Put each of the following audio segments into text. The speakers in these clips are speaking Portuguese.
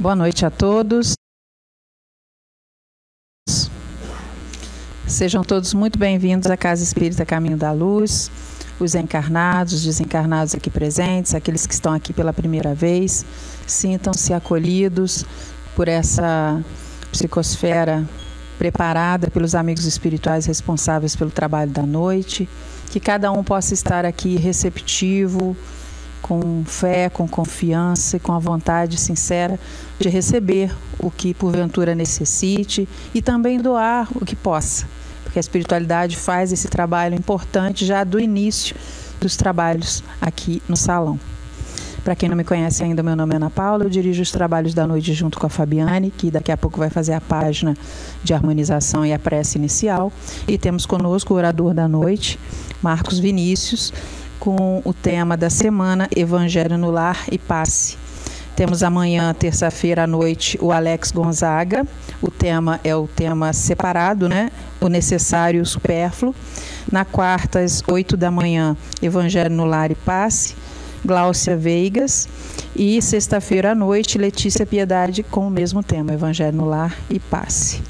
Boa noite a todos. Sejam todos muito bem-vindos à Casa Espírita Caminho da Luz, os encarnados, os desencarnados aqui presentes, aqueles que estão aqui pela primeira vez. Sintam-se acolhidos por essa psicosfera preparada pelos amigos espirituais responsáveis pelo trabalho da noite. Que cada um possa estar aqui receptivo, com fé, com confiança e com a vontade sincera de receber o que porventura necessite e também doar o que possa, porque a espiritualidade faz esse trabalho importante já do início dos trabalhos aqui no salão. Para quem não me conhece ainda, meu nome é Ana Paula, eu dirijo os trabalhos da noite junto com a Fabiane, que daqui a pouco vai fazer a página de harmonização e a prece inicial. E temos conosco o orador da noite, Marcos Vinícius, com o tema da semana Evangelho no Lar e Passe. Temos amanhã, terça-feira à noite, o Alex Gonzaga. O tema é o tema separado, né? O necessário e o supérfluo. Na quarta, às oito da manhã, Evangelho no Lar e Passe. Gláucia Veigas. E sexta-feira à noite, Letícia Piedade com o mesmo tema, Evangelho no Lar e Passe.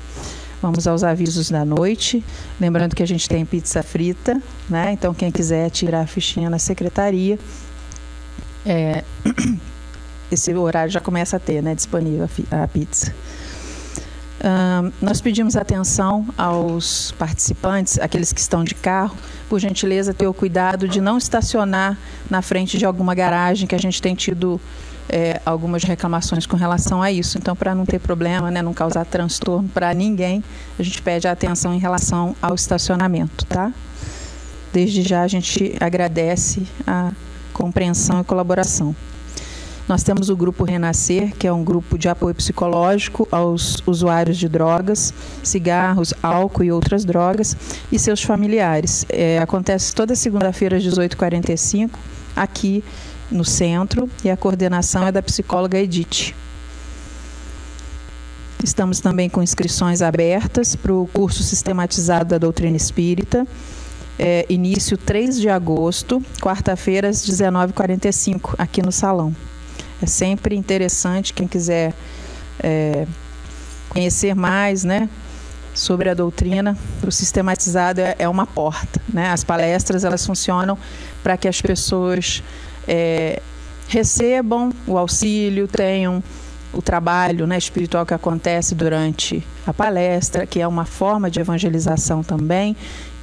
Vamos aos avisos da noite. Lembrando que a gente tem pizza frita, né? Então, quem quiser tirar a fichinha na secretaria, é, esse horário já começa a ter, né? Disponível a, pizza. Um, nós pedimos atenção aos participantes, aqueles que estão de carro, por gentileza, ter o cuidado de não estacionar na frente de alguma garagem que a gente tem tido é, algumas reclamações com relação a isso. Então, para não ter problema, né, não causar transtorno para ninguém, a gente pede atenção em relação ao estacionamento, tá? Desde já a gente agradece a compreensão e colaboração. Nós temos o grupo Renascer, que é um grupo de apoio psicológico aos usuários de drogas, cigarros, álcool e outras drogas e seus familiares. É, acontece toda segunda-feira às 18h45 aqui no centro e a coordenação é da psicóloga Edith. Estamos também com inscrições abertas para o curso sistematizado da doutrina espírita. É, início 3 de agosto, quarta-feira, às 19h45, aqui no salão. É sempre interessante quem quiser é, conhecer mais, né? Sobre a doutrina, o sistematizado é, é uma porta, né? As palestras elas funcionam para que as pessoas é, recebam o auxílio, tenham o trabalho né, espiritual que acontece durante a palestra, que é uma forma de evangelização também,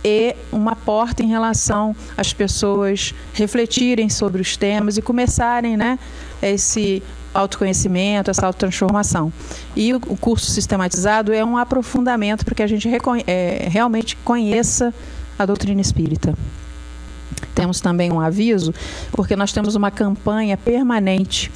e uma porta em relação às pessoas refletirem sobre os temas e começarem né, esse autoconhecimento, essa autotransformação. E o curso sistematizado é um aprofundamento para que a gente é, realmente conheça a doutrina espírita. Temos também um aviso, porque nós temos uma campanha permanente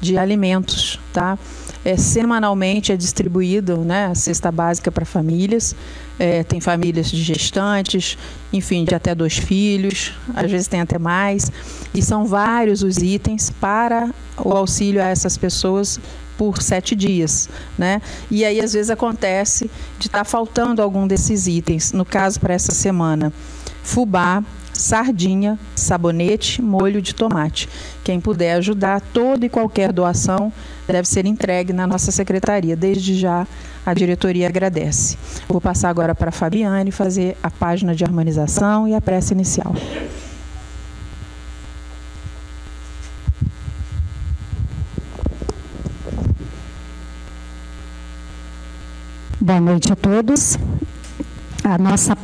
de alimentos, tá? É, semanalmente é distribuído né, a cesta básica para famílias. É, tem famílias de gestantes, enfim, de até dois filhos, às vezes tem até mais. E são vários os itens para o auxílio a essas pessoas por sete dias, né? E aí às vezes acontece de estar tá faltando algum desses itens. No caso para essa semana, fubá, sardinha, sabonete, molho de tomate. Quem puder ajudar, toda e qualquer doação deve ser entregue na nossa secretaria. Desde já, a diretoria agradece. Vou passar agora para a Fabiane fazer a página de harmonização e a prece inicial. Boa noite a todos. A nossa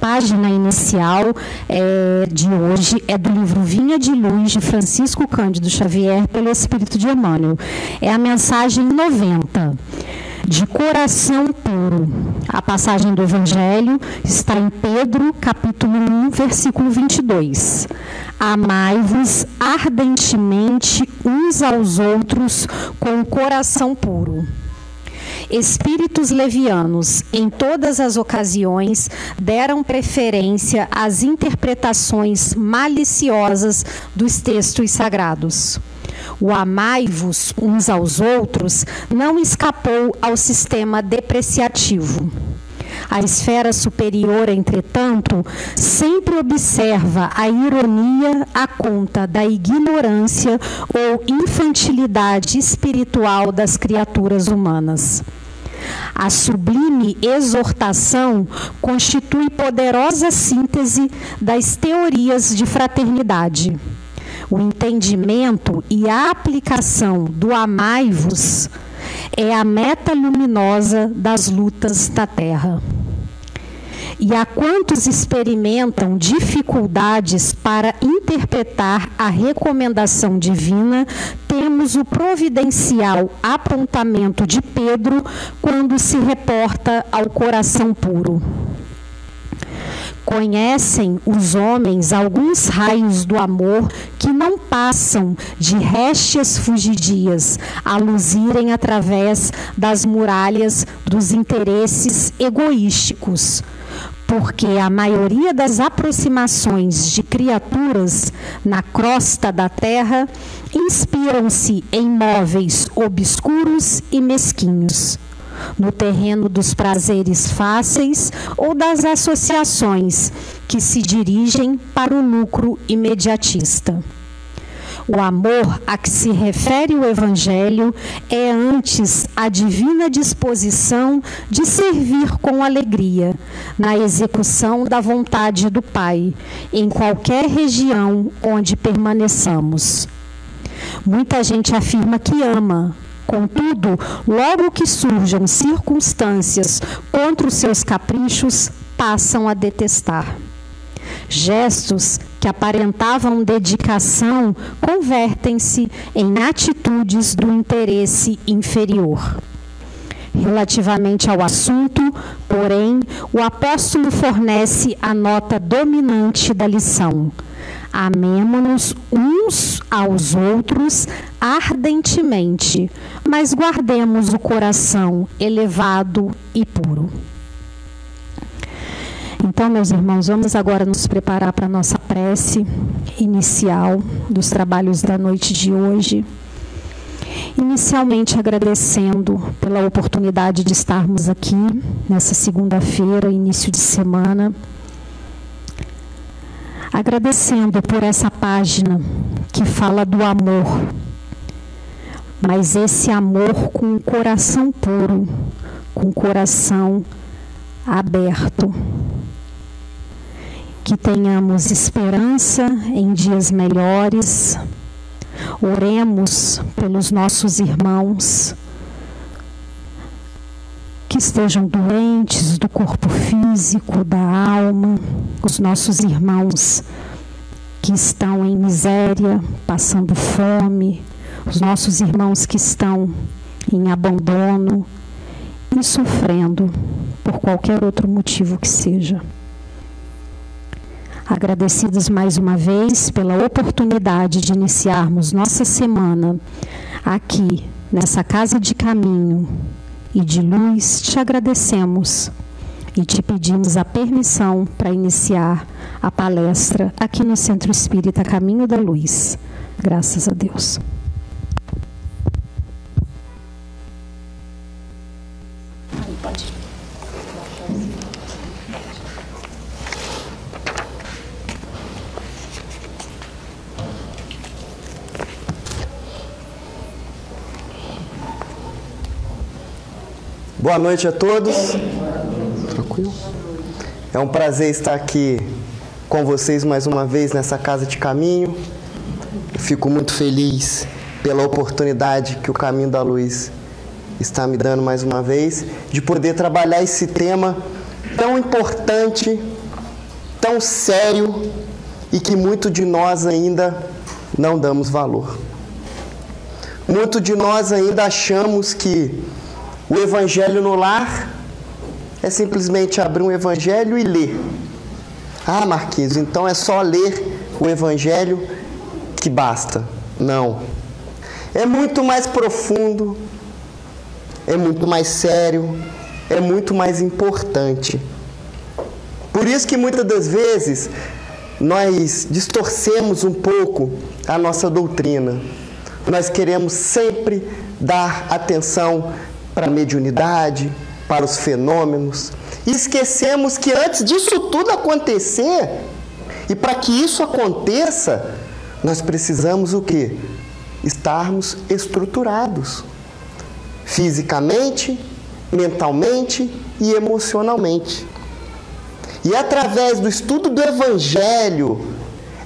página inicial é, de hoje é do livro Vinha de Luz, de Francisco Cândido Xavier, pelo Espírito de Emmanuel. É a mensagem 90 de coração puro. A passagem do Evangelho está em Pedro, capítulo 1, versículo 22. Amai-vos ardentemente uns aos outros com o coração puro. Espíritos levianos, em todas as ocasiões, deram preferência às interpretações maliciosas dos textos sagrados. O amai-vos uns aos outros não escapou ao sistema depreciativo. A esfera superior, entretanto, sempre observa a ironia à conta da ignorância ou infantilidade espiritual das criaturas humanas. A sublime exortação constitui poderosa síntese das teorias de fraternidade. O entendimento e a aplicação do amai-vos é a meta luminosa das lutas da terra. E a quantos experimentam dificuldades para interpretar a recomendação divina, temos o providencial apontamento de Pedro quando se reporta ao coração puro. Conhecem os homens alguns raios do amor que não passam de réstias fugidias a luzirem através das muralhas dos interesses egoísticos porque a maioria das aproximações de criaturas na crosta da terra inspiram-se em móveis obscuros e mesquinhos no terreno dos prazeres fáceis ou das associações que se dirigem para o lucro imediatista. O amor a que se refere o Evangelho é antes a divina disposição de servir com alegria, na execução da vontade do Pai, em qualquer região onde permaneçamos. Muita gente afirma que ama, Contudo, logo que surjam circunstâncias contra os seus caprichos, passam a detestar. Gestos que aparentavam dedicação convertem-se em atitudes do interesse inferior. Relativamente ao assunto, porém, o apóstolo fornece a nota dominante da lição Amemo-nos uns aos outros ardentemente, mas guardemos o coração elevado e puro. Então, meus irmãos, vamos agora nos preparar para a nossa prece inicial dos trabalhos da noite de hoje. Inicialmente agradecendo pela oportunidade de estarmos aqui nessa segunda-feira, início de semana agradecendo por essa página que fala do amor, mas esse amor com o coração puro, com o coração aberto. Que tenhamos esperança em dias melhores. Oremos pelos nossos irmãos que estejam doentes do corpo físico, da alma, os nossos irmãos que estão em miséria, passando fome, os nossos irmãos que estão em abandono e sofrendo por qualquer outro motivo que seja. Agradecidos mais uma vez pela oportunidade de iniciarmos nossa semana aqui nessa casa de caminho e de luz, te agradecemos e te pedimos a permissão para iniciar a palestra aqui no Centro Espírita Caminho da Luz. Graças a Deus. Boa noite a todos. Tranquilo? É um prazer estar aqui com vocês mais uma vez nessa casa de caminho. Eu fico muito feliz pela oportunidade que o Caminho da Luz está me dando mais uma vez de poder trabalhar esse tema tão importante, tão sério e que muito de nós ainda não damos valor. Muito de nós ainda achamos que o evangelho no lar é simplesmente abrir um evangelho e ler. Ah, Marquinhos, então é só ler o evangelho que basta. Não. É muito mais profundo, é muito mais sério, é muito mais importante. Por isso que muitas das vezes nós distorcemos um pouco a nossa doutrina. Nós queremos sempre dar atenção para a mediunidade, para os fenômenos, E esquecemos que antes disso tudo acontecer, e para que isso aconteça, nós precisamos o quê? Estarmos estruturados fisicamente, mentalmente e emocionalmente. E é através do estudo do Evangelho,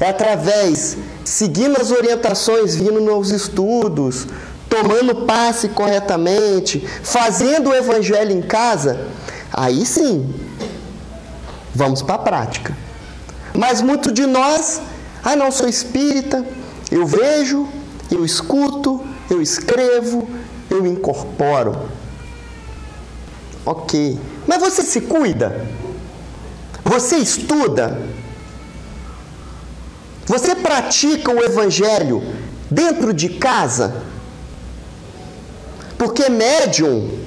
é através, seguindo as orientações, vindo nos estudos, tomando passe corretamente, fazendo o Evangelho em casa, aí sim, vamos para a prática. Mas muito de nós, ah, não sou espírita, eu vejo, eu escuto, eu escrevo, eu incorporo. Ok, mas você se cuida? Você estuda? Você pratica o Evangelho dentro de casa? Porque médium,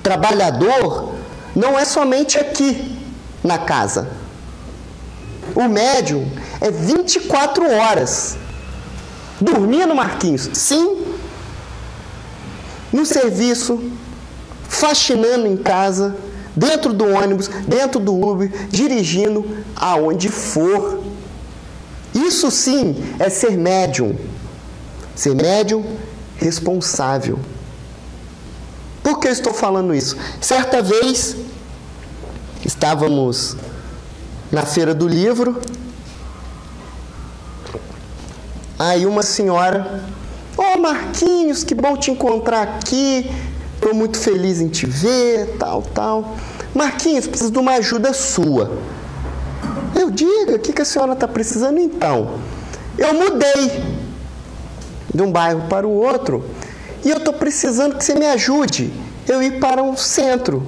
trabalhador, não é somente aqui na casa. O médium é 24 horas. Dormindo, Marquinhos? Sim. No serviço, faxinando em casa, dentro do ônibus, dentro do Uber, dirigindo aonde for. Isso sim é ser médium. Ser médium responsável. Por que eu estou falando isso? Certa vez estávamos na feira do livro. Aí uma senhora, ô oh, Marquinhos, que bom te encontrar aqui. Estou muito feliz em te ver, tal, tal. Marquinhos, preciso de uma ajuda sua. Eu diga, o que, que a senhora está precisando então? Eu mudei de um bairro para o outro e eu estou precisando que você me ajude. Eu ir para um centro,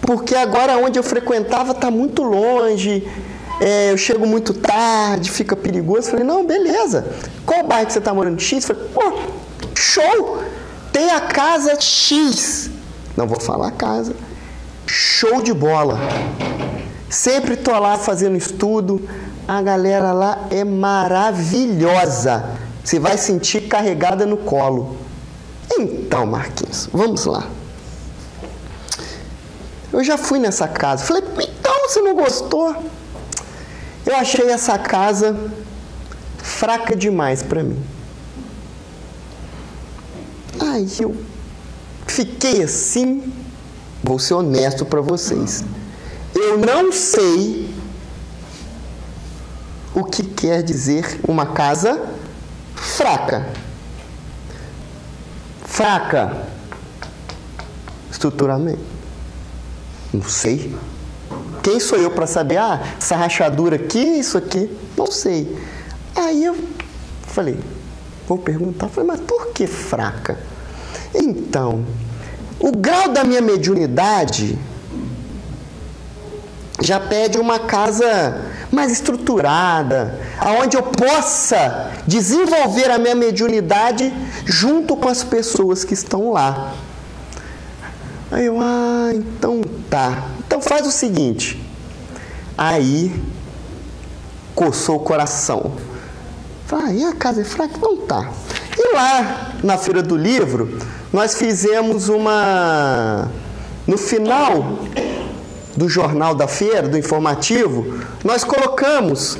porque agora onde eu frequentava está muito longe. É, eu chego muito tarde, fica perigoso. Falei, não, beleza. Qual bairro que você está morando? X? Falei, pô, show! Tem a casa X. Não vou falar casa. Show de bola. Sempre tô lá fazendo estudo. A galera lá é maravilhosa. Você vai sentir carregada no colo. Então, Marquinhos, vamos lá. Eu já fui nessa casa. Falei, então você não gostou? Eu achei essa casa fraca demais para mim. Aí eu fiquei assim, vou ser honesto para vocês. Eu não sei o que quer dizer uma casa fraca. Fraca estruturalmente. Não sei. Quem sou eu para saber? Ah, essa rachadura aqui, isso aqui. Não sei. Aí eu falei, vou perguntar. Falei, mas por que fraca? Então, o grau da minha mediunidade já pede uma casa mais estruturada, aonde eu possa desenvolver a minha mediunidade junto com as pessoas que estão lá. Aí eu, ah, então tá. Então faz o seguinte. Aí coçou o coração. Falei, ah, a casa é fraca? Não tá. E lá na Feira do Livro, nós fizemos uma. No final do jornal da feira, do informativo, nós colocamos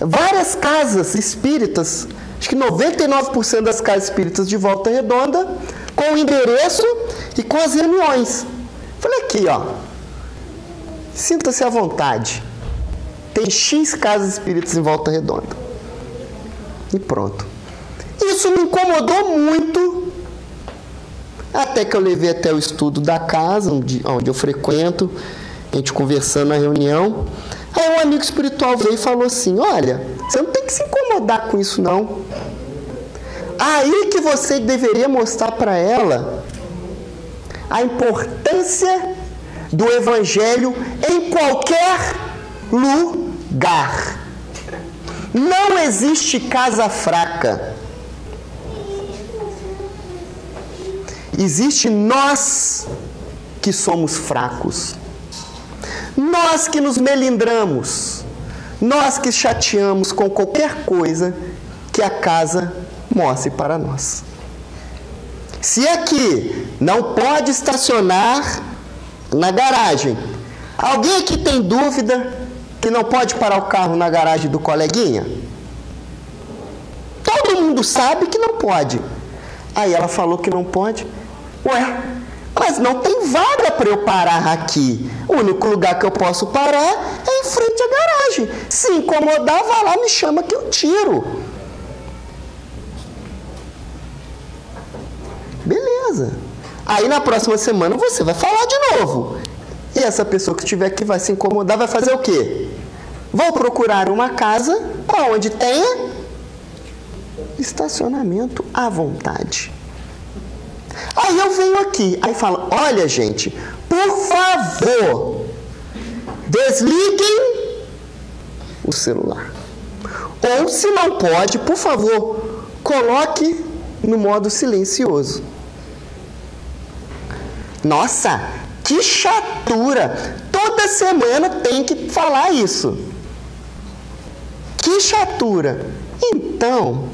várias casas espíritas, acho que 99% das casas espíritas de Volta Redonda, com o endereço e com as reuniões. Falei aqui, ó. Sinta-se à vontade. Tem X casas espíritas em Volta Redonda. E pronto. Isso me incomodou muito. Até que eu levei até o estudo da casa, onde, onde eu frequento, a gente conversando na reunião. Aí um amigo espiritual veio e falou assim: Olha, você não tem que se incomodar com isso, não. Aí que você deveria mostrar para ela a importância do Evangelho em qualquer lugar. Não existe casa fraca. Existe nós que somos fracos. Nós que nos melindramos. Nós que chateamos com qualquer coisa que a casa mostre para nós. Se aqui não pode estacionar na garagem, Alguém aqui tem dúvida que não pode parar o carro na garagem do coleguinha? Todo mundo sabe que não pode. Aí ela falou que não pode. Ué, mas não tem vaga para eu parar aqui. O único lugar que eu posso parar é em frente à garagem. Se incomodar, vá lá, me chama que eu tiro. Beleza. Aí na próxima semana você vai falar de novo. E essa pessoa que tiver que vai se incomodar vai fazer o quê? Vou procurar uma casa onde tenha estacionamento à vontade. Aí eu venho aqui, aí falo: olha, gente, por favor, desliguem o celular. Ou, se não pode, por favor, coloque no modo silencioso. Nossa, que chatura! Toda semana tem que falar isso. Que chatura! Então,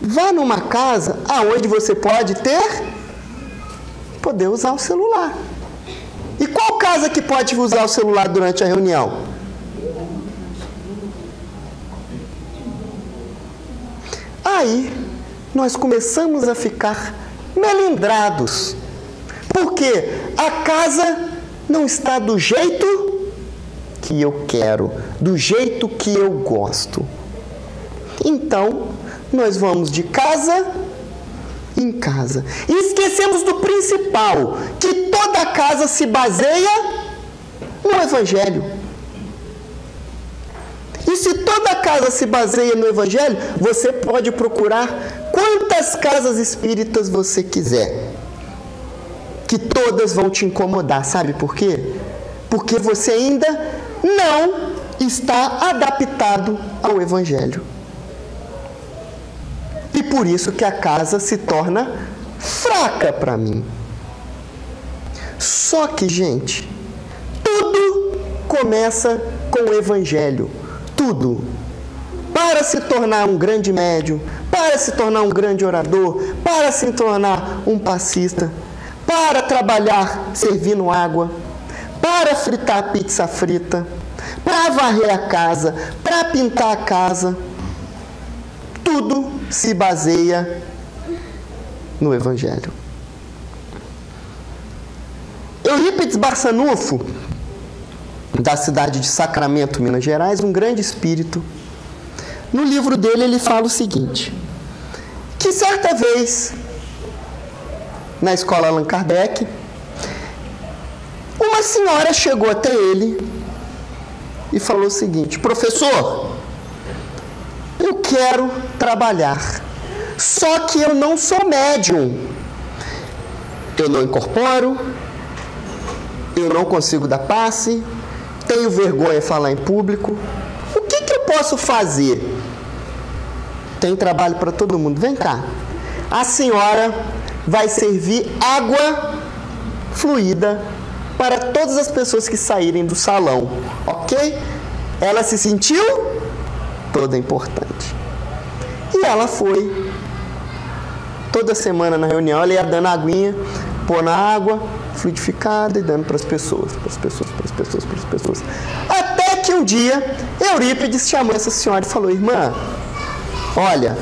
vá numa casa aonde você pode ter poder usar o celular. E qual casa que pode usar o celular durante a reunião? Aí nós começamos a ficar melindrados. Porque a casa não está do jeito que eu quero, do jeito que eu gosto. Então, nós vamos de casa em casa. E esquecemos do principal, que toda casa se baseia no Evangelho. E se toda casa se baseia no Evangelho, você pode procurar quantas casas espíritas você quiser. Que todas vão te incomodar, sabe por quê? Porque você ainda não está adaptado ao Evangelho. Por isso que a casa se torna fraca para mim. Só que, gente, tudo começa com o evangelho. Tudo. Para se tornar um grande médium, para se tornar um grande orador, para se tornar um passista, para trabalhar servindo água, para fritar pizza frita, para varrer a casa, para pintar a casa tudo se baseia no Evangelho. Eurípides Barçanufo, da cidade de Sacramento, Minas Gerais, um grande espírito, no livro dele ele fala o seguinte: que certa vez, na escola Allan Kardec, uma senhora chegou até ele e falou o seguinte: professor, eu quero trabalhar. Só que eu não sou médium. Eu não incorporo, eu não consigo dar passe, tenho vergonha de falar em público. O que, que eu posso fazer? Tem trabalho para todo mundo. Vem cá. A senhora vai servir água fluida para todas as pessoas que saírem do salão, ok? Ela se sentiu toda importante. E ela foi. Toda semana na reunião, ela ia dando aguinha, pôr na água, fluidificada e dando para as pessoas, para as pessoas, para as pessoas, para as pessoas. Até que um dia, Eurípides chamou essa senhora e falou: Irmã, olha,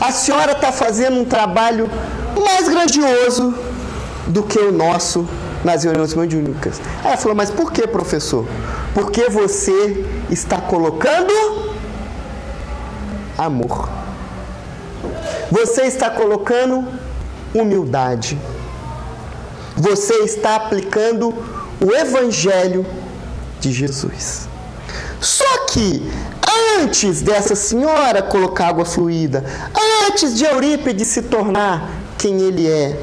a senhora está fazendo um trabalho mais grandioso do que o nosso nas reuniões mediúnicas. Aí ela falou: Mas por que, professor? Porque você está colocando amor. Você está colocando humildade. Você está aplicando o Evangelho de Jesus. Só que antes dessa senhora colocar água fluida, antes de Eurípides se tornar quem ele é,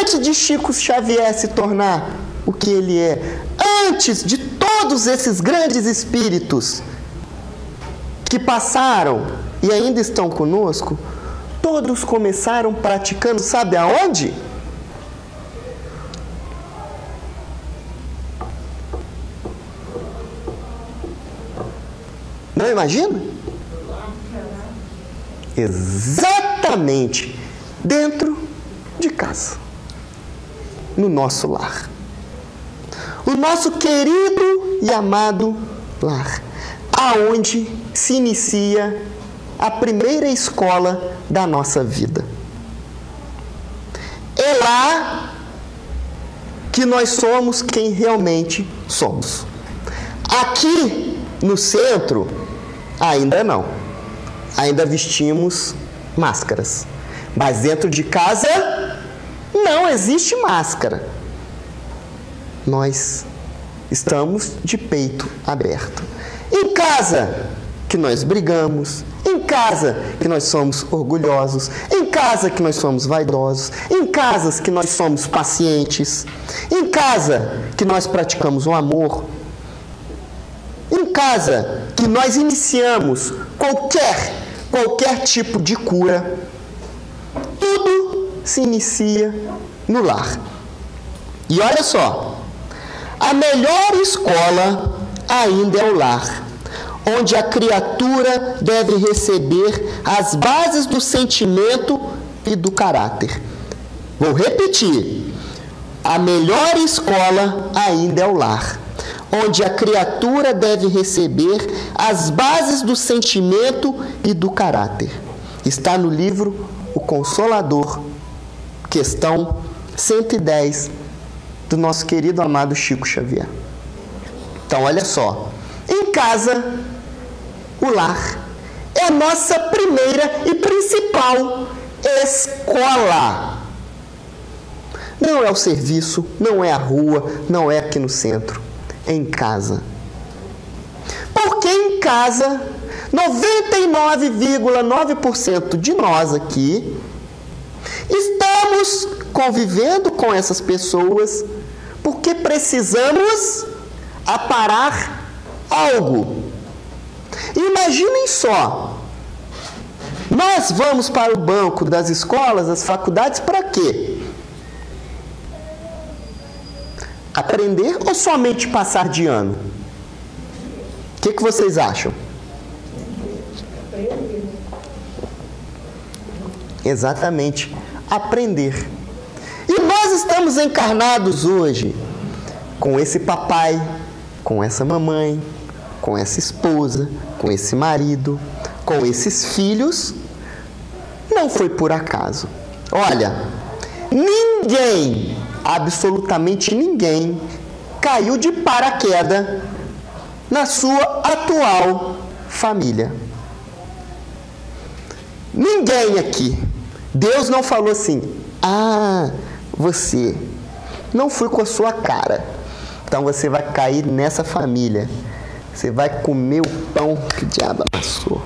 antes de Chico Xavier se tornar o que ele é, antes de todos esses grandes espíritos que passaram e ainda estão conosco, todos começaram praticando, sabe aonde? Não imagina? Exatamente dentro de casa, no nosso lar. o nosso querido e amado lar, aonde se inicia a primeira escola da nossa vida. É lá que nós somos quem realmente somos. Aqui no centro, ainda não. Ainda vestimos máscaras. Mas dentro de casa, não existe máscara. Nós estamos de peito aberto. Em casa, que nós brigamos, em casa que nós somos orgulhosos, em casa que nós somos vaidosos, em casas que nós somos pacientes, em casa que nós praticamos o amor, em casa que nós iniciamos qualquer qualquer tipo de cura. Tudo se inicia no lar. E olha só, a melhor escola ainda é o lar onde a criatura deve receber as bases do sentimento e do caráter. Vou repetir. A melhor escola ainda é o lar, onde a criatura deve receber as bases do sentimento e do caráter. Está no livro O Consolador, questão 110 do nosso querido amado Chico Xavier. Então, olha só. Em casa, o lar. É a nossa primeira e principal escola. Não é o serviço, não é a rua, não é aqui no centro, é em casa. Porque em casa, 99,9% de nós aqui estamos convivendo com essas pessoas porque precisamos aparar algo Imaginem só. Nós vamos para o banco das escolas, das faculdades, para quê? Aprender ou somente passar de ano? O que, que vocês acham? Exatamente, aprender. E nós estamos encarnados hoje com esse papai, com essa mamãe, com essa esposa, com esse marido, com esses filhos, não foi por acaso. Olha, ninguém, absolutamente ninguém, caiu de paraquedas na sua atual família. Ninguém aqui. Deus não falou assim: ah, você não fui com a sua cara. Então você vai cair nessa família. Você vai comer o pão que o diabo amassou.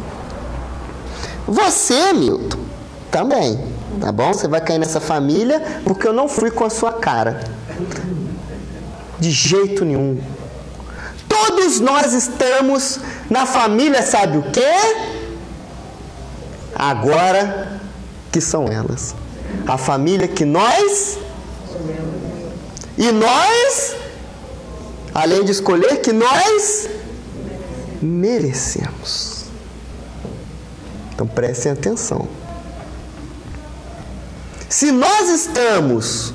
Você, Milton, também, tá bom? Você vai cair nessa família porque eu não fui com a sua cara. De jeito nenhum. Todos nós estamos na família, sabe o quê? Agora que são elas. A família que nós e nós, além de escolher, que nós merecemos. Então prestem atenção. Se nós estamos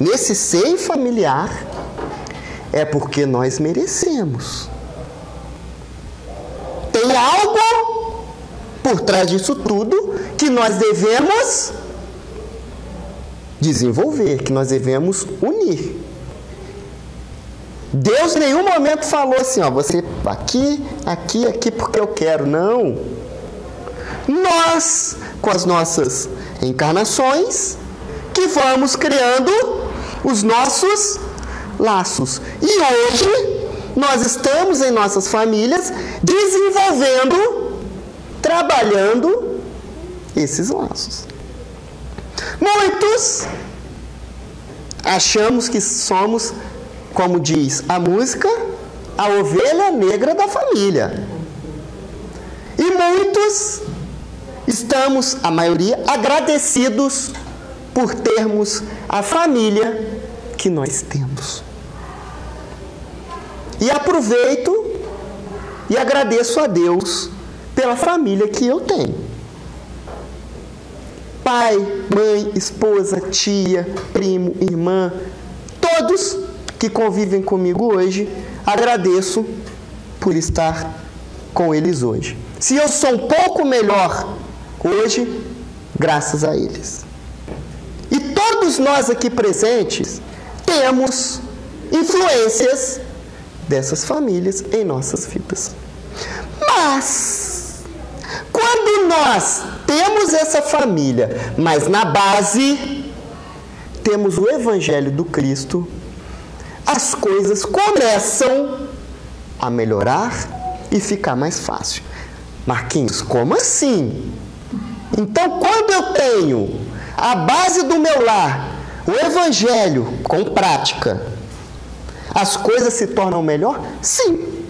nesse seio familiar, é porque nós merecemos. Tem algo por trás disso tudo que nós devemos desenvolver, que nós devemos unir. Deus em nenhum momento falou assim, ó, você aqui, aqui, aqui porque eu quero. Não. Nós, com as nossas encarnações, que vamos criando os nossos laços. E hoje nós estamos em nossas famílias desenvolvendo, trabalhando esses laços. Muitos achamos que somos como diz a música, a ovelha negra da família. E muitos estamos, a maioria, agradecidos por termos a família que nós temos. E aproveito e agradeço a Deus pela família que eu tenho. Pai, mãe, esposa, tia, primo, irmã, todos que convivem comigo hoje, agradeço por estar com eles hoje. Se eu sou um pouco melhor hoje, graças a eles. E todos nós aqui presentes temos influências dessas famílias em nossas vidas. Mas, quando nós temos essa família, mas na base temos o Evangelho do Cristo, as coisas começam a melhorar e ficar mais fácil. Marquinhos, como assim? Então, quando eu tenho a base do meu lar, o Evangelho com prática, as coisas se tornam melhor? Sim.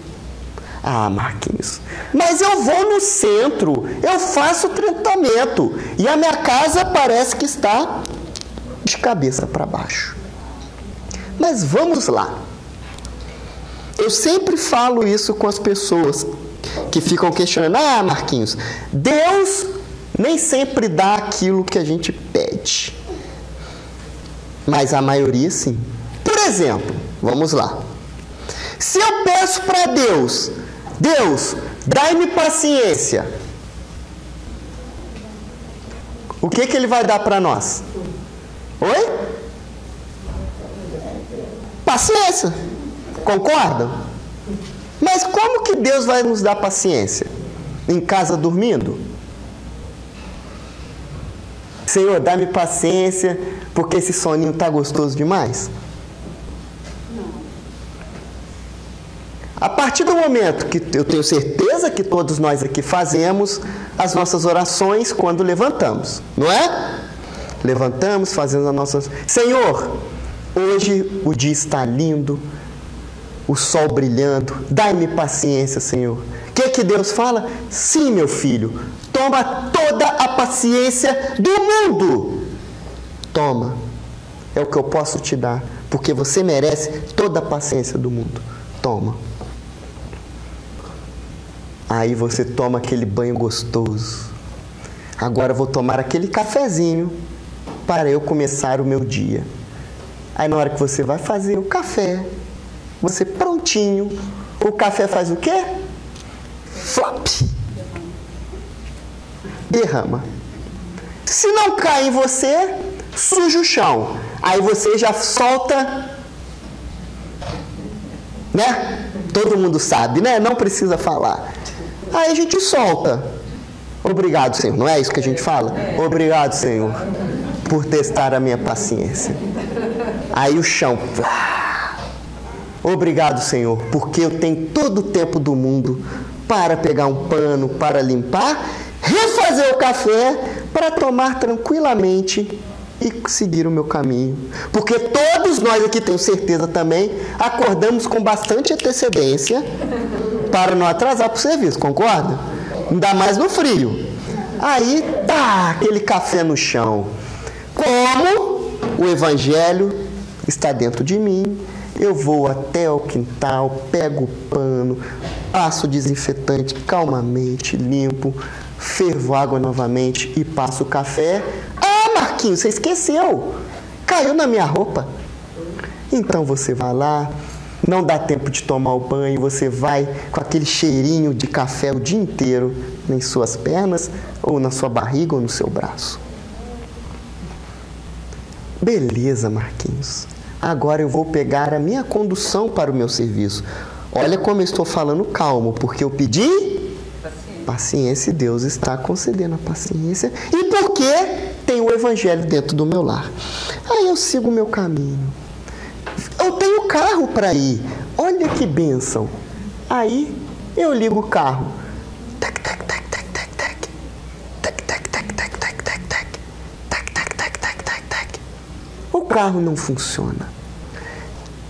Ah, Marquinhos, mas eu vou no centro, eu faço tratamento e a minha casa parece que está de cabeça para baixo. Mas vamos lá. Eu sempre falo isso com as pessoas que ficam questionando: ah, Marquinhos, Deus nem sempre dá aquilo que a gente pede. Mas a maioria sim. Por exemplo, vamos lá. Se eu peço para Deus, Deus, dai-me paciência. O que, que ele vai dar para nós? Oi? Paciência. Concordam? Mas como que Deus vai nos dar paciência? Em casa dormindo? Senhor, dá-me paciência, porque esse soninho tá gostoso demais. A partir do momento que eu tenho certeza que todos nós aqui fazemos as nossas orações quando levantamos, não é? Levantamos, fazendo as nossas. Senhor, hoje o dia está lindo, o sol brilhando, dai-me paciência, Senhor. O que, que Deus fala? Sim, meu filho, toma toda a paciência do mundo. Toma, é o que eu posso te dar, porque você merece toda a paciência do mundo. Toma. Aí você toma aquele banho gostoso. Agora vou tomar aquele cafezinho para eu começar o meu dia. Aí na hora que você vai fazer o café, você prontinho, o café faz o quê? Flop. Derrama. Se não cai em você, suja o chão. Aí você já solta, né? Todo mundo sabe, né? Não precisa falar. Aí a gente solta. Obrigado, Senhor. Não é isso que a gente fala? Obrigado, Senhor, por testar a minha paciência. Aí o chão. Obrigado, Senhor, porque eu tenho todo o tempo do mundo para pegar um pano, para limpar, refazer o café, para tomar tranquilamente e seguir o meu caminho. Porque todos nós aqui, tenho certeza também, acordamos com bastante antecedência para não atrasar para o serviço, concorda? Ainda mais no frio. Aí, tá, aquele café no chão. Como o Evangelho está dentro de mim, eu vou até o quintal, pego o pano, passo o desinfetante calmamente, limpo, fervo água novamente e passo o café. Ah, Marquinhos, você esqueceu! Caiu na minha roupa. Então você vai lá, não dá tempo de tomar o banho, você vai com aquele cheirinho de café o dia inteiro em suas pernas, ou na sua barriga, ou no seu braço. Beleza, Marquinhos agora eu vou pegar a minha condução para o meu serviço. Olha como eu estou falando calmo, porque eu pedi paciência, paciência e Deus está concedendo a paciência. E porque tem o Evangelho dentro do meu lar. Aí eu sigo o meu caminho. Eu tenho carro para ir. Olha que bênção. Aí eu ligo o carro. Tac, tac, tac. Tac, tac, tac, tac, tac, tac, tac. Tac, tac, tac, tac, tac, tac. O carro não funciona.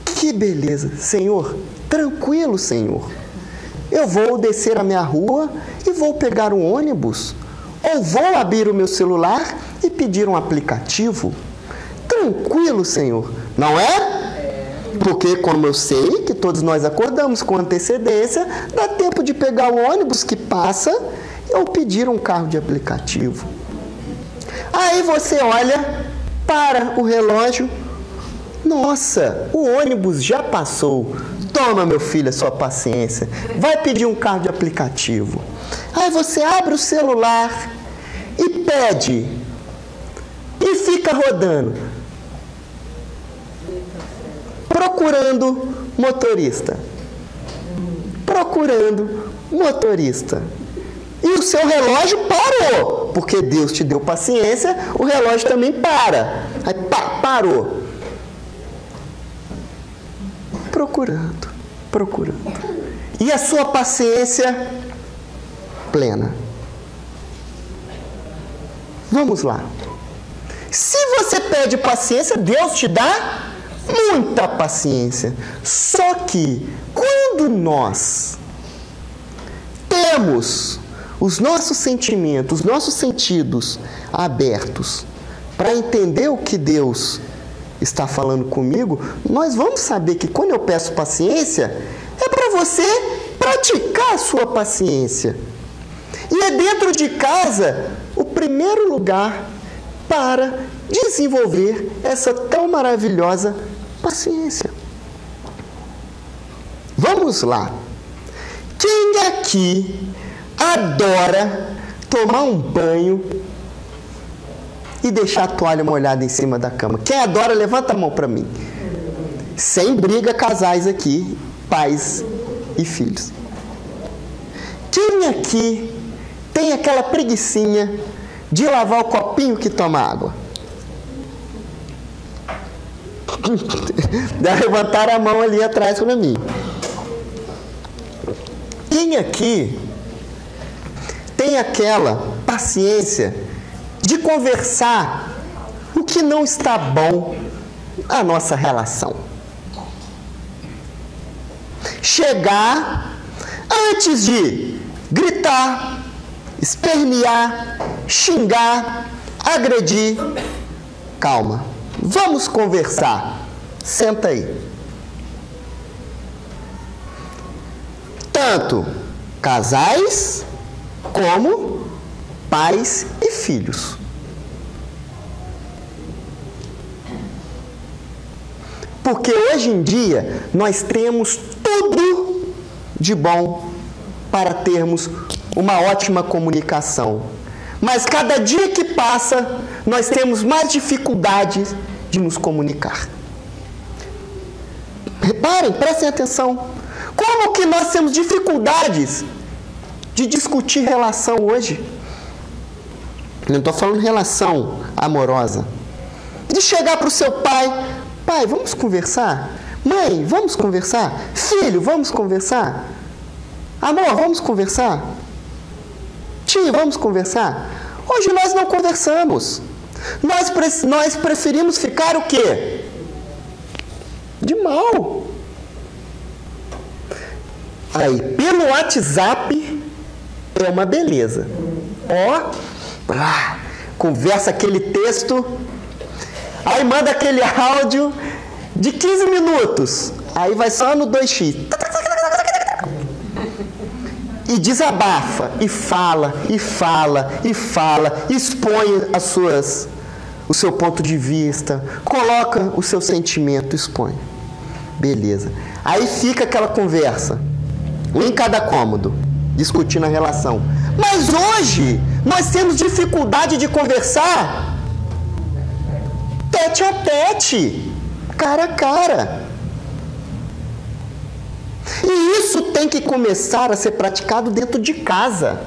Que beleza, Senhor, tranquilo, Senhor. Eu vou descer a minha rua e vou pegar um ônibus, ou vou abrir o meu celular e pedir um aplicativo. Tranquilo, Senhor, não é? Porque, como eu sei que todos nós acordamos com antecedência, dá tempo de pegar o ônibus que passa ou pedir um carro de aplicativo. Aí você olha para o relógio, Nossa, o ônibus já passou. Toma, meu filho, a sua paciência. Vai pedir um carro de aplicativo. Aí você abre o celular e pede. E fica rodando. Procurando motorista. Procurando motorista. E o seu relógio parou, porque Deus te deu paciência, o relógio também para. Aí pá, parou. Procurando, procurando. E a sua paciência plena. Vamos lá. Se você pede paciência, Deus te dá muita paciência. Só que quando nós temos os nossos sentimentos, os nossos sentidos abertos para entender o que Deus está falando comigo, nós vamos saber que quando eu peço paciência, é para você praticar a sua paciência. E é dentro de casa o primeiro lugar para desenvolver essa tão maravilhosa paciência. Vamos lá. Quem aqui adora tomar um banho e deixar a toalha molhada em cima da cama? Quem adora, levanta a mão para mim. Sem briga, casais aqui, pais e filhos. Quem aqui tem aquela preguiçinha de lavar o copinho que toma água? Levantaram a mão ali atrás para mim. Quem aqui tem aquela paciência de conversar o que não está bom na nossa relação? Chegar antes de gritar, espernear, xingar, agredir. Calma, vamos conversar. Senta aí. Tanto casais como pais e filhos. Porque hoje em dia nós temos tudo de bom para termos uma ótima comunicação. Mas cada dia que passa, nós temos mais dificuldades de nos comunicar. Reparem, prestem atenção. Como que nós temos dificuldades de discutir relação hoje? Não estou falando relação amorosa. De chegar para o seu pai, pai, vamos conversar? Mãe, vamos conversar? Filho, vamos conversar? Amor, vamos conversar? Tio, vamos conversar? Hoje nós não conversamos. Nós, pre nós preferimos ficar o quê? De mal. Aí, pelo WhatsApp é uma beleza. Ó, ah, conversa aquele texto, aí manda aquele áudio de 15 minutos. Aí vai só no 2x. E desabafa, e fala, e fala, e fala, expõe as suas, o seu ponto de vista, coloca o seu sentimento, expõe. Beleza. Aí fica aquela conversa, um em cada cômodo, discutindo a relação. Mas hoje nós temos dificuldade de conversar tete a tete, cara a cara. E isso tem que começar a ser praticado dentro de casa.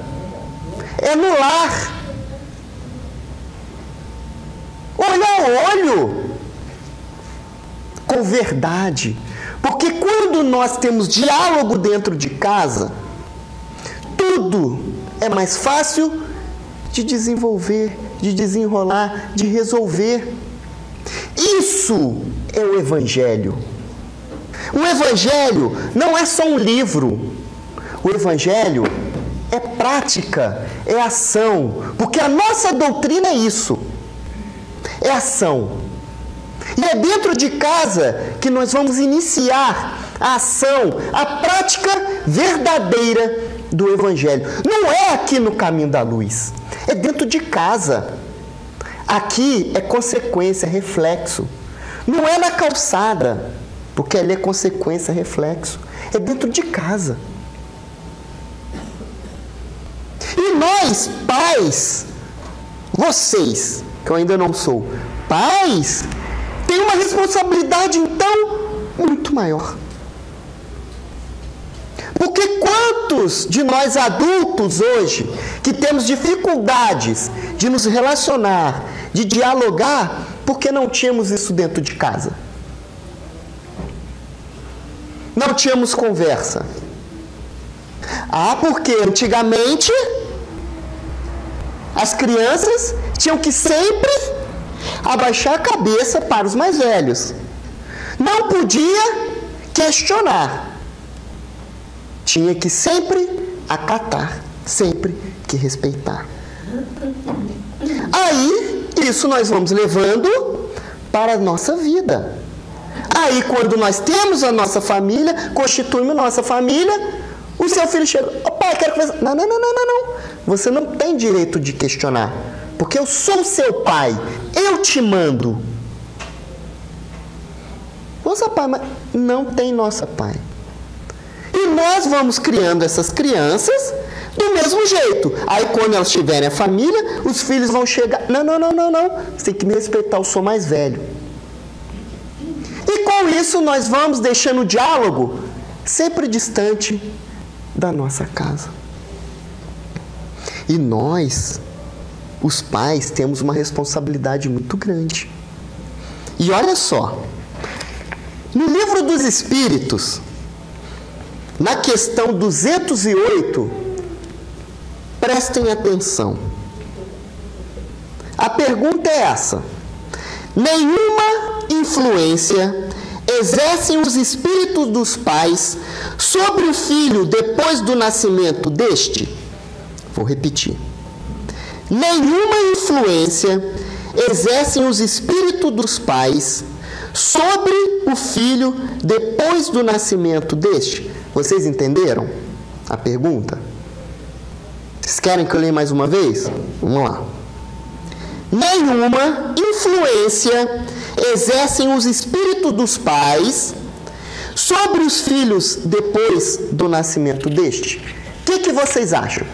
É no lar. Olho a olho. Com verdade. Porque quando nós temos diálogo dentro de casa, tudo é mais fácil de desenvolver, de desenrolar, de resolver. Isso é o Evangelho. O Evangelho não é só um livro. O Evangelho é prática, é ação. Porque a nossa doutrina é isso: é ação. E é dentro de casa que nós vamos iniciar a ação, a prática verdadeira do Evangelho. Não é aqui no caminho da luz, é dentro de casa. Aqui é consequência, é reflexo. Não é na calçada, porque ali é consequência, reflexo. É dentro de casa. E nós, pais, vocês, que eu ainda não sou, pais, tem uma responsabilidade então muito maior. Porque quantos de nós adultos hoje que temos dificuldades de nos relacionar, de dialogar, porque não tínhamos isso dentro de casa? Não tínhamos conversa. Ah, porque antigamente as crianças tinham que sempre abaixar a cabeça para os mais velhos. Não podia questionar. Tinha que sempre acatar, sempre que respeitar. Aí, isso nós vamos levando para a nossa vida. Aí, quando nós temos a nossa família, constituímos nossa família, o seu filho chega, oh, pai, quero conversar. Não, não, não, não, não, não. Você não tem direito de questionar. Porque eu sou seu pai. Eu te mando. Nossa pai, mas não tem nossa pai. E nós vamos criando essas crianças do mesmo jeito. Aí quando elas tiverem a família, os filhos vão chegar. Não, não, não, não, não. Você tem que me respeitar, eu sou mais velho. E com isso nós vamos deixando o diálogo sempre distante da nossa casa. E nós, os pais, temos uma responsabilidade muito grande. E olha só, no livro dos Espíritos, na questão 208, prestem atenção. A pergunta é essa: nenhuma influência exercem os espíritos dos pais sobre o filho depois do nascimento deste? Vou repetir. Nenhuma influência exercem os espíritos dos pais sobre o filho depois do nascimento deste. Vocês entenderam a pergunta? Vocês querem que eu leia mais uma vez? Vamos lá. Nenhuma influência exercem os espíritos dos pais sobre os filhos depois do nascimento deste? O que, que vocês acham?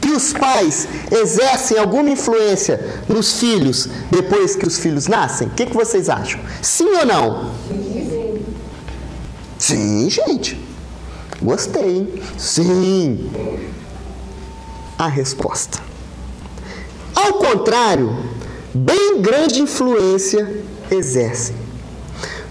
Que os pais exercem alguma influência nos filhos depois que os filhos nascem? O que, que vocês acham? Sim ou não? Sim, gente. Gostei. Sim. A resposta. Ao contrário, bem grande influência exercem.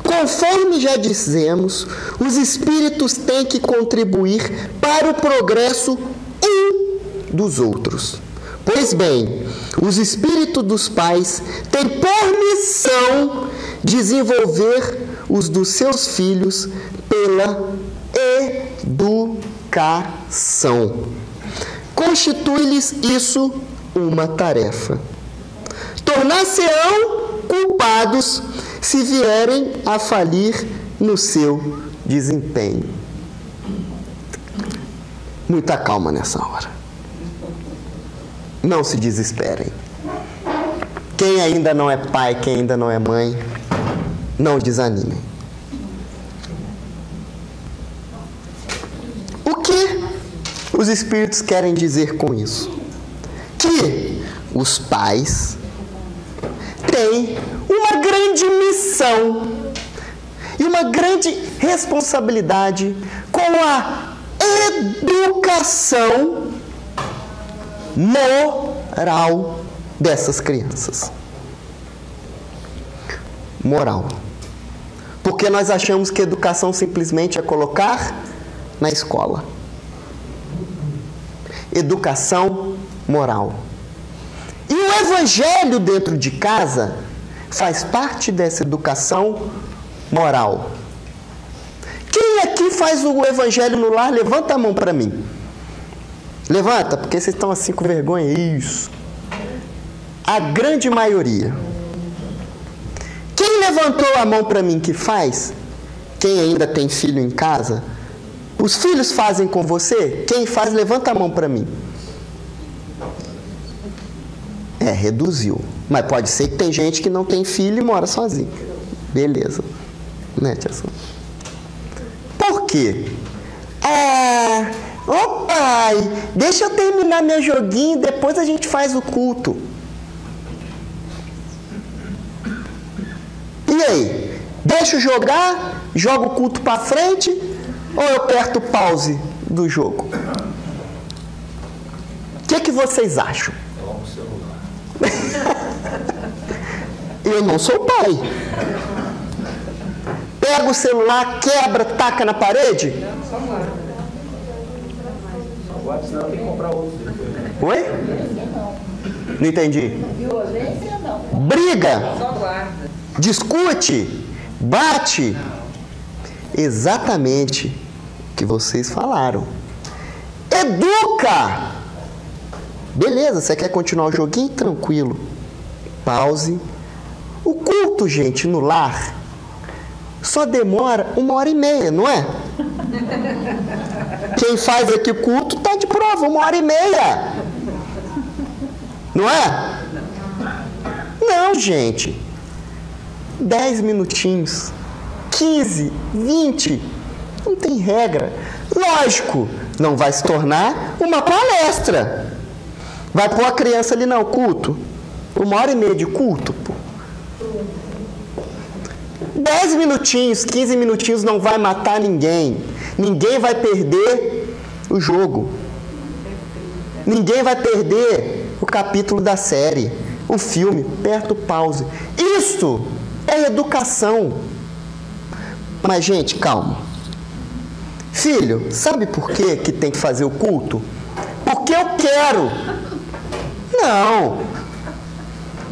Conforme já dissemos, os espíritos têm que contribuir para o progresso um dos outros. Pois bem, os espíritos dos pais têm por missão desenvolver os dos seus filhos pela educação. Constitui-lhes isso uma tarefa tornar-se-ão culpados se vierem a falir no seu desempenho. Muita calma nessa hora. Não se desesperem. Quem ainda não é pai, quem ainda não é mãe, não desanimem. O que os espíritos querem dizer com isso? Que os pais tem uma grande missão e uma grande responsabilidade com a educação moral dessas crianças. Moral. Porque nós achamos que educação simplesmente é colocar na escola. Educação moral. E o evangelho dentro de casa faz parte dessa educação moral. Quem aqui faz o evangelho no lar? Levanta a mão para mim. Levanta, porque vocês estão assim com vergonha. Isso. A grande maioria. Quem levantou a mão para mim que faz? Quem ainda tem filho em casa? Os filhos fazem com você? Quem faz, levanta a mão para mim. É, reduziu. Mas pode ser que tem gente que não tem filho e mora sozinho. Beleza. Né, tia Sônia? Por quê? Ah, ô pai, deixa eu terminar meu joguinho, depois a gente faz o culto. E aí? Deixa eu jogar, jogo o culto para frente ou eu aperto pause do jogo? O que, que vocês acham? Eu não sou pai. Pega o celular, quebra, taca na parede? Oi? Não entendi. Briga. Discute. Bate. Exatamente o que vocês falaram. Educa. Beleza, você quer continuar o joguinho? Tranquilo. Pause. O culto, gente, no lar, só demora uma hora e meia, não é? Quem faz aqui culto tá de prova, uma hora e meia. Não é? Não, gente. Dez minutinhos, 15, 20, não tem regra. Lógico, não vai se tornar uma palestra. Vai pôr a criança ali, não, culto. Uma hora e meia de culto, pô. 10 minutinhos, 15 minutinhos não vai matar ninguém. Ninguém vai perder o jogo. Ninguém vai perder o capítulo da série, o filme, perto pause. Isso é educação. Mas, gente, calma. Filho, sabe por que, que tem que fazer o culto? Porque eu quero. Não.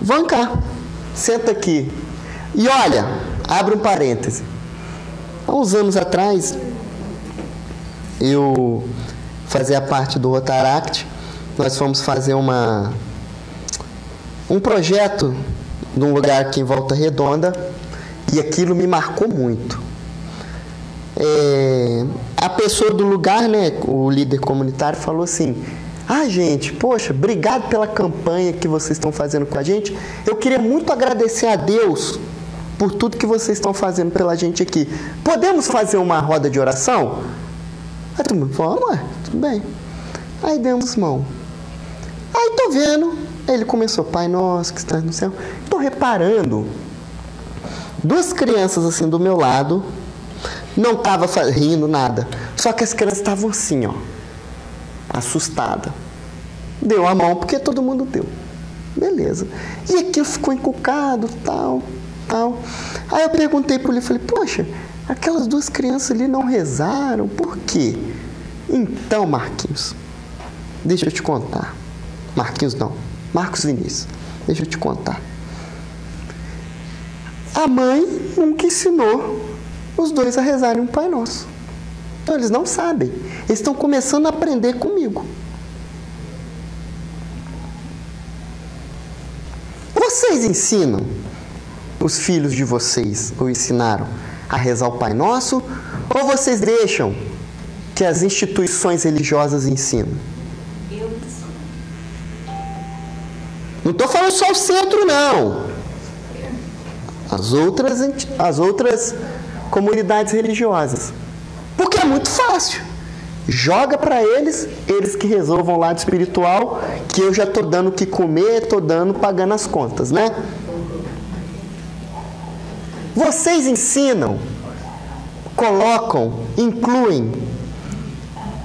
Vem cá. Senta aqui. E olha, abre um parêntese. Há uns anos atrás, eu fazia parte do Rotaract. Nós fomos fazer uma um projeto num lugar aqui em Volta Redonda e aquilo me marcou muito. É, a pessoa do lugar, né, o líder comunitário, falou assim: Ah, gente, poxa, obrigado pela campanha que vocês estão fazendo com a gente. Eu queria muito agradecer a Deus por tudo que vocês estão fazendo pela gente aqui. Podemos fazer uma roda de oração? Aí todo mundo falou: Ué, tudo bem. Aí demos mão. Aí tô vendo, ele começou: Pai nosso que estás no céu. Tô reparando. Duas crianças assim do meu lado, não tava rindo nada. Só que as crianças estavam assim, ó, assustada. Deu a mão porque todo mundo deu. Beleza. E aquilo ficou encucado, tal, tal. Aí eu perguntei para ele, falei: "Poxa, aquelas duas crianças ali não rezaram, por quê?" Então, Marquinhos, deixa eu te contar. Marquinhos não, Marcos Vinícius. Deixa eu te contar. A mãe nunca ensinou os dois a rezarem um Pai Nosso. Então eles não sabem. Eles estão começando a aprender comigo. Vocês ensinam os filhos de vocês, ou ensinaram, a rezar o Pai Nosso? Ou vocês deixam que as instituições religiosas ensinam? Não estou falando só o centro, não. As outras, as outras comunidades religiosas. Porque é muito fácil. Joga para eles, eles que resolvam o lado espiritual, que eu já estou dando o que comer, estou dando, pagando as contas, né? Vocês ensinam, colocam, incluem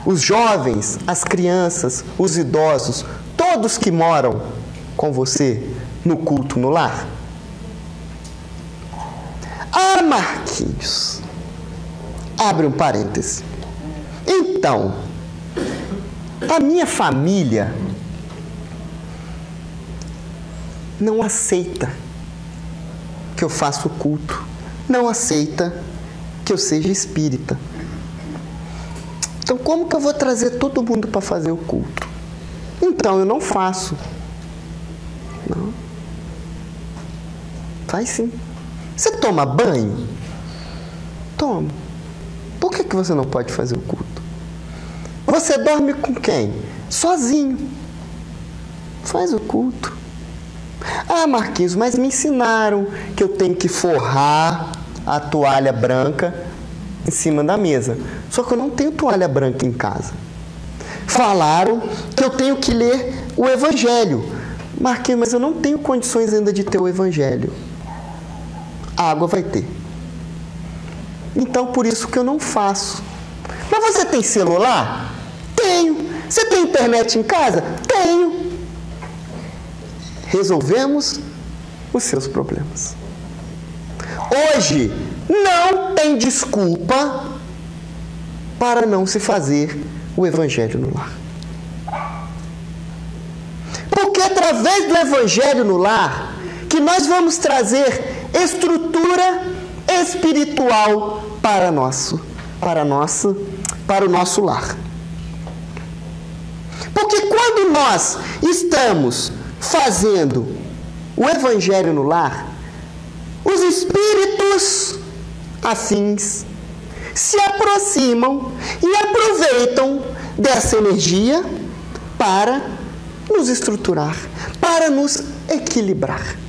os jovens, as crianças, os idosos, todos que moram com você no culto no lar? Ah, Marquinhos. Abre um parêntese. Então, a minha família não aceita que eu faça o culto, não aceita que eu seja espírita. Então, como que eu vou trazer todo mundo para fazer o culto? Então, eu não faço. Não. Faz sim. Você toma banho? Toma. Por que, que você não pode fazer o culto? Você dorme com quem? Sozinho. Faz o culto. Ah, Marquinhos, mas me ensinaram que eu tenho que forrar a toalha branca em cima da mesa. Só que eu não tenho toalha branca em casa. Falaram que eu tenho que ler o Evangelho. Marquinhos, mas eu não tenho condições ainda de ter o Evangelho. Água vai ter. Então, por isso que eu não faço. Mas você tem celular? Tenho. Você tem internet em casa? Tenho. Resolvemos os seus problemas. Hoje não tem desculpa para não se fazer o evangelho no lar. Porque através do evangelho no lar que nós vamos trazer estrutura espiritual para nosso, para nosso, para o nosso lar. Porque quando nós estamos fazendo o evangelho no lar, os espíritos afins se aproximam e aproveitam dessa energia para nos estruturar, para nos equilibrar.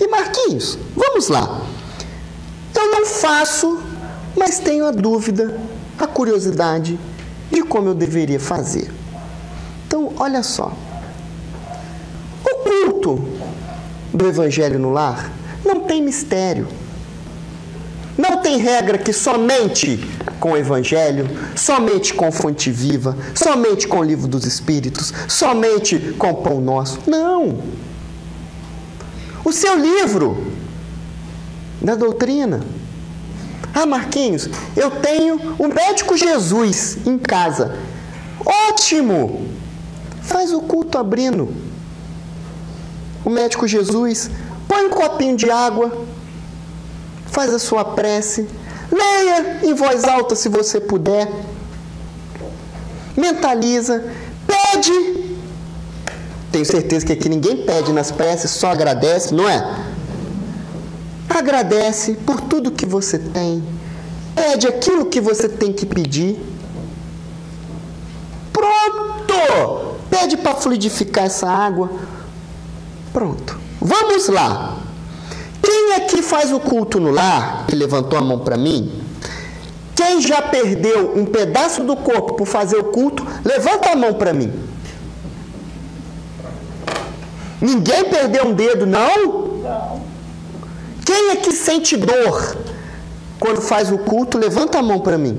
E Marquinhos, vamos lá. Eu não faço, mas tenho a dúvida, a curiosidade de como eu deveria fazer. Então, olha só. O culto do Evangelho no lar não tem mistério. Não tem regra que somente com o Evangelho, somente com fonte viva, somente com o livro dos Espíritos, somente com o pão nosso. Não! O seu livro da doutrina. Ah, Marquinhos, eu tenho o médico Jesus em casa. Ótimo! Faz o culto abrindo. O médico Jesus põe um copinho de água, faz a sua prece, leia em voz alta se você puder, mentaliza, pede. Tenho certeza que aqui ninguém pede nas preces, só agradece, não é? Agradece por tudo que você tem. Pede aquilo que você tem que pedir. Pronto! Pede para fluidificar essa água. Pronto. Vamos lá. Quem aqui faz o culto no lar e levantou a mão para mim? Quem já perdeu um pedaço do corpo por fazer o culto, levanta a mão para mim. Ninguém perdeu um dedo, não? Não. Quem é que sente dor quando faz o culto? Levanta a mão para mim.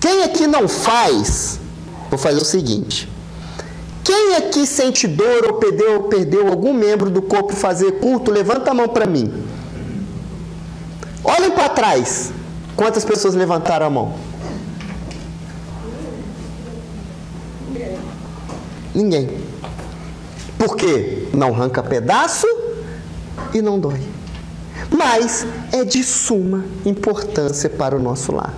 Quem aqui não faz? Vou fazer o seguinte. Quem aqui sente dor ou perdeu, ou perdeu algum membro do corpo fazer culto? Levanta a mão para mim. Olhem para trás. Quantas pessoas levantaram a mão? Ninguém. Porque não arranca pedaço e não dói. Mas é de suma importância para o nosso lar.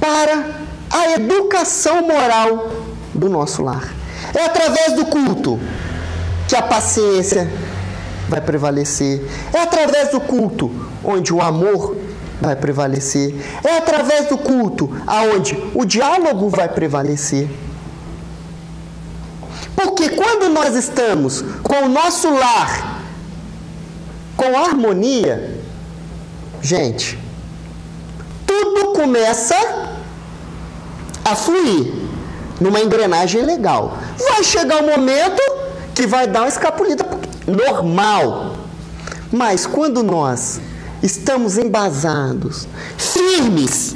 Para a educação moral do nosso lar. É através do culto que a paciência vai prevalecer. É através do culto onde o amor vai prevalecer. É através do culto aonde o diálogo vai prevalecer. Porque quando nós estamos com o nosso lar com harmonia, gente, tudo começa a fluir numa engrenagem legal. Vai chegar um momento que vai dar uma escapulida normal. Mas quando nós estamos embasados, firmes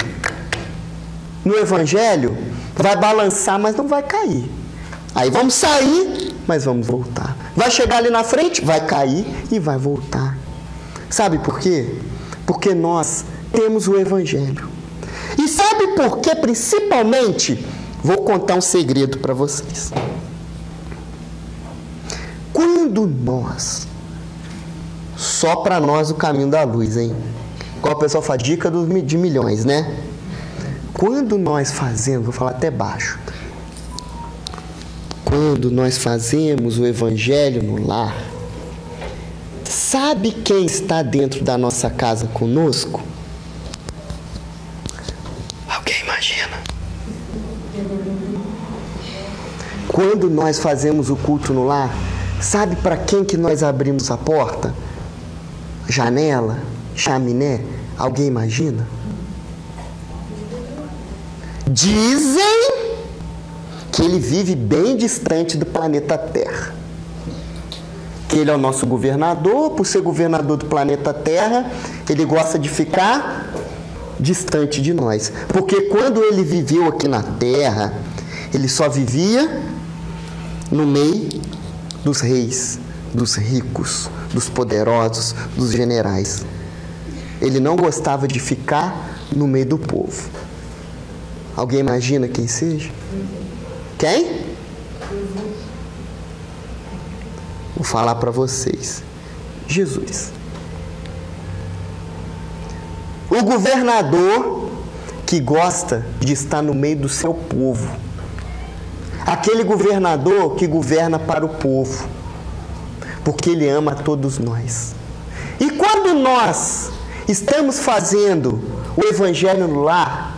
no Evangelho, vai balançar, mas não vai cair. Aí vamos sair, mas vamos voltar. Vai chegar ali na frente, vai cair e vai voltar. Sabe por quê? Porque nós temos o Evangelho. E sabe por quê? Principalmente, vou contar um segredo para vocês. Quando nós, só para nós o caminho da luz, hein? Qual o pessoal fala? Dica de milhões, né? Quando nós fazemos, vou falar até baixo, quando nós fazemos o Evangelho no lar, sabe quem está dentro da nossa casa conosco? Alguém imagina? quando nós fazemos o culto no lar, sabe para quem que nós abrimos a porta? Janela, chaminé, alguém imagina? Dizem que ele vive bem distante do planeta Terra. Que ele é o nosso governador, por ser governador do planeta Terra, ele gosta de ficar distante de nós. Porque quando ele viveu aqui na Terra, ele só vivia no meio dos reis, dos ricos, dos poderosos, dos generais. Ele não gostava de ficar no meio do povo. Alguém imagina quem seja? Quem? Vou falar para vocês. Jesus. O governador que gosta de estar no meio do seu povo. Aquele governador que governa para o povo. Porque ele ama todos nós. E quando nós estamos fazendo o evangelho no lar,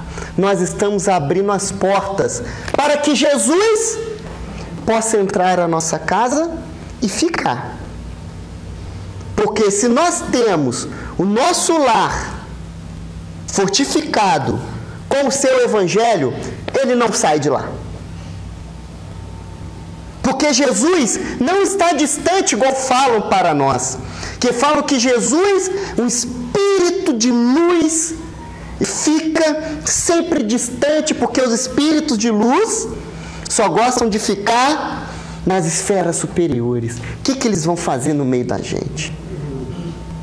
nós estamos abrindo as portas para que Jesus possa entrar na nossa casa e ficar. Porque se nós temos o nosso lar fortificado com o seu evangelho, ele não sai de lá. Porque Jesus não está distante, igual falam para nós. Que falam que Jesus, um espírito de luz, fica sempre distante, porque os espíritos de luz só gostam de ficar nas esferas superiores. O que, que eles vão fazer no meio da gente?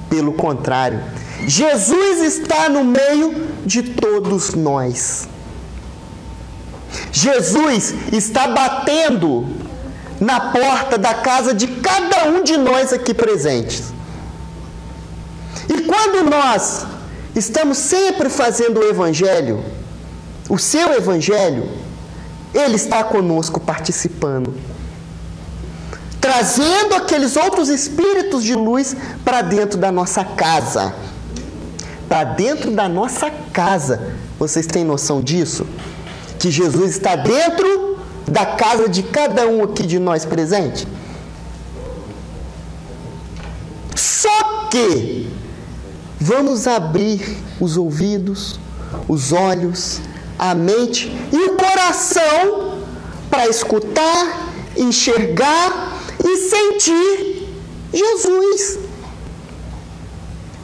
Pelo contrário, Jesus está no meio de todos nós. Jesus está batendo na porta da casa de cada um de nós aqui presentes. E quando nós estamos sempre fazendo o Evangelho, o seu Evangelho, Ele está conosco participando, trazendo aqueles outros espíritos de luz para dentro da nossa casa. Para dentro da nossa casa. Vocês têm noção disso? Que Jesus está dentro da casa de cada um aqui de nós presente? Só que Vamos abrir os ouvidos, os olhos, a mente e o coração para escutar, enxergar e sentir Jesus.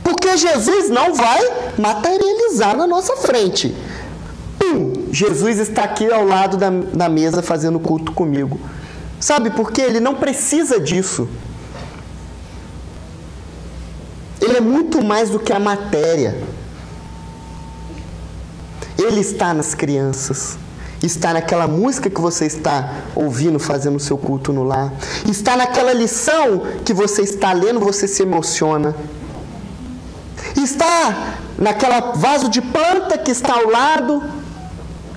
Porque Jesus não vai materializar na nossa frente. Pum, Jesus está aqui ao lado da, da mesa fazendo culto comigo. Sabe por quê? Ele não precisa disso. Ele é muito mais do que a matéria. Ele está nas crianças. Está naquela música que você está ouvindo, fazendo o seu culto no lar. Está naquela lição que você está lendo, você se emociona. Está naquela vaso de planta que está ao lado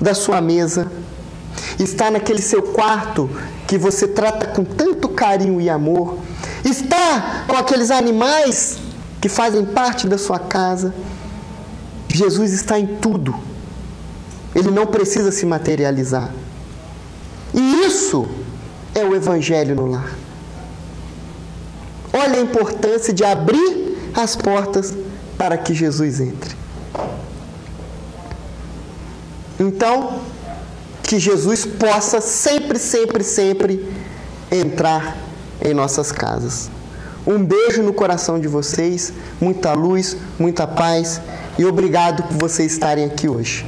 da sua mesa. Está naquele seu quarto que você trata com tanto carinho e amor. Está com aqueles animais que fazem parte da sua casa. Jesus está em tudo. Ele não precisa se materializar. E isso é o Evangelho no lar. Olha a importância de abrir as portas para que Jesus entre. Então, que Jesus possa sempre, sempre, sempre entrar em nossas casas. Um beijo no coração de vocês, muita luz, muita paz e obrigado por vocês estarem aqui hoje.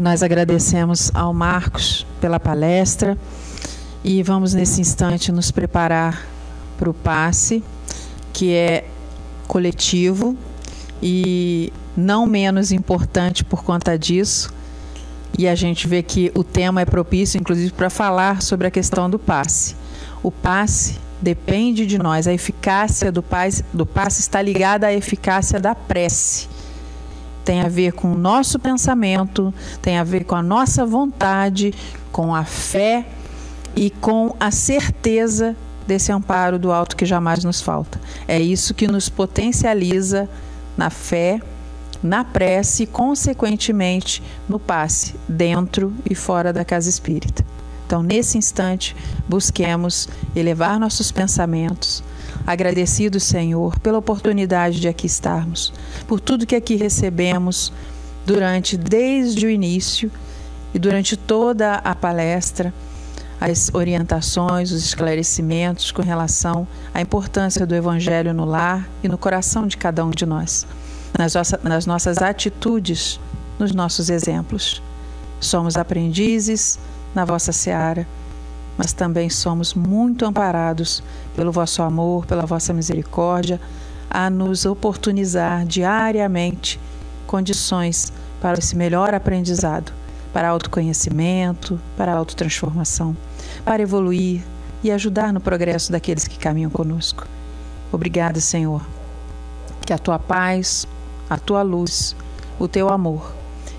Nós agradecemos ao Marcos pela palestra e vamos nesse instante nos preparar para o passe, que é coletivo e não menos importante por conta disso. E a gente vê que o tema é propício, inclusive, para falar sobre a questão do passe. O passe depende de nós, a eficácia do passe, do passe está ligada à eficácia da prece. Tem a ver com o nosso pensamento, tem a ver com a nossa vontade, com a fé e com a certeza desse amparo do alto que jamais nos falta. É isso que nos potencializa na fé, na prece e, consequentemente, no passe, dentro e fora da casa espírita. Então, nesse instante, busquemos elevar nossos pensamentos, agradecidos, Senhor, pela oportunidade de aqui estarmos, por tudo que aqui recebemos durante, desde o início e durante toda a palestra as orientações, os esclarecimentos com relação à importância do Evangelho no lar e no coração de cada um de nós, nas, nossa, nas nossas atitudes, nos nossos exemplos. Somos aprendizes na vossa seara, mas também somos muito amparados pelo vosso amor, pela vossa misericórdia, a nos oportunizar diariamente condições para esse melhor aprendizado, para autoconhecimento, para autotransformação para evoluir e ajudar no progresso daqueles que caminham conosco. Obrigada, Senhor. Que a tua paz, a tua luz, o teu amor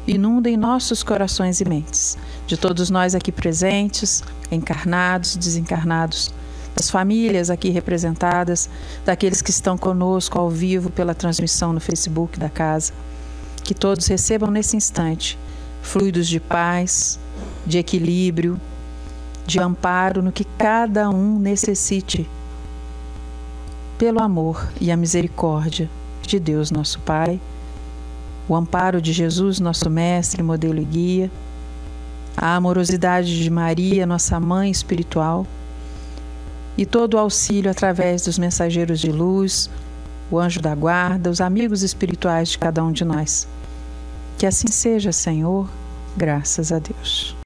inundem nossos corações e mentes, de todos nós aqui presentes, encarnados, desencarnados, das famílias aqui representadas, daqueles que estão conosco ao vivo pela transmissão no Facebook da casa. Que todos recebam nesse instante fluidos de paz, de equilíbrio, de amparo no que cada um necessite, pelo amor e a misericórdia de Deus, nosso Pai, o amparo de Jesus, nosso Mestre, modelo e guia, a amorosidade de Maria, nossa mãe espiritual, e todo o auxílio através dos mensageiros de luz, o anjo da guarda, os amigos espirituais de cada um de nós. Que assim seja, Senhor, graças a Deus.